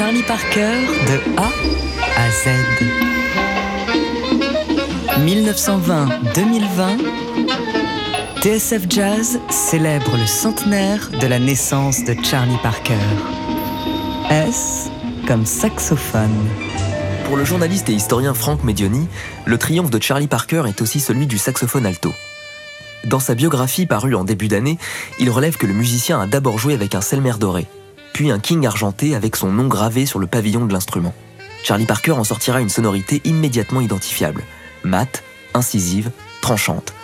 Charlie Parker de A à Z. 1920-2020, TSF Jazz célèbre le centenaire de la naissance de Charlie Parker. S comme saxophone. Pour le journaliste et historien Franck Medioni, le triomphe de Charlie Parker est aussi celui du saxophone alto. Dans sa biographie parue en début d'année, il relève que le musicien a d'abord joué avec un Selmer doré, puis un King argenté avec son nom gravé sur le pavillon de l'instrument. Charlie Parker en sortira une sonorité immédiatement identifiable, mate, incisive, tranchante.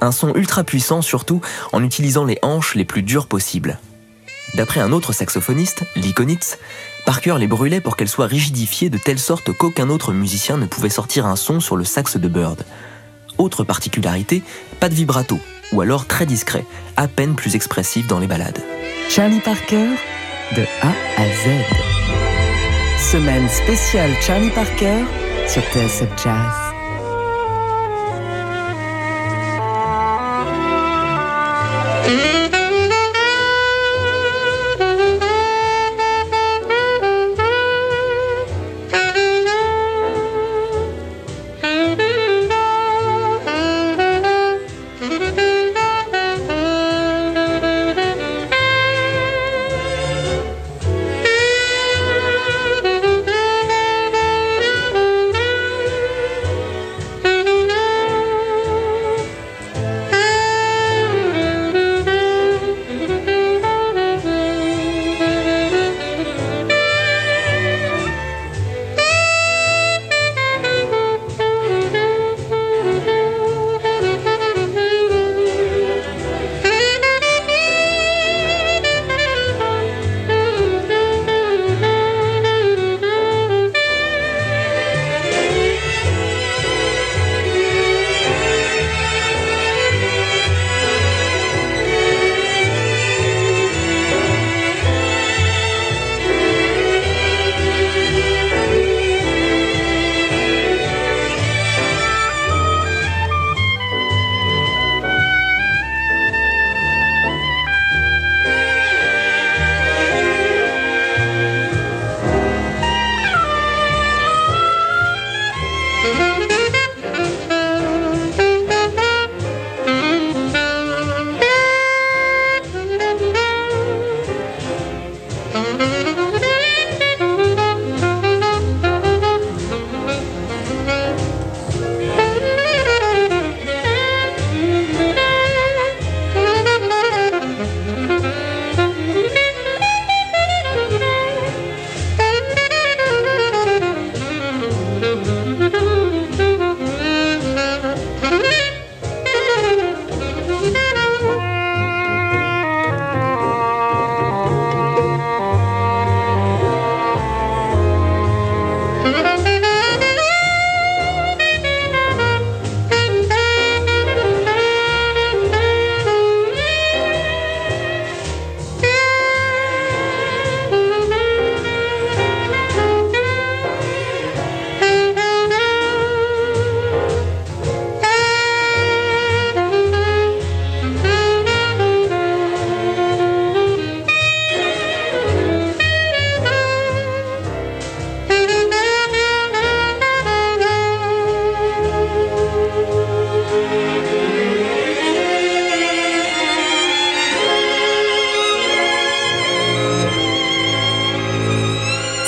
Un son ultra puissant surtout en utilisant les hanches les plus dures possibles. D'après un autre saxophoniste, Lee Konitz, Parker les brûlait pour qu'elles soient rigidifiées de telle sorte qu'aucun autre musicien ne pouvait sortir un son sur le sax de Bird. Autre particularité, pas de vibrato, ou alors très discret, à peine plus expressif dans les ballades. Charlie Parker, de A à Z. Semaine spéciale Charlie Parker sur TSF Jazz.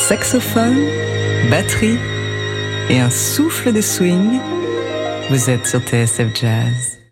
Saxophone, batterie et un souffle de swing, vous êtes sur TSF Jazz.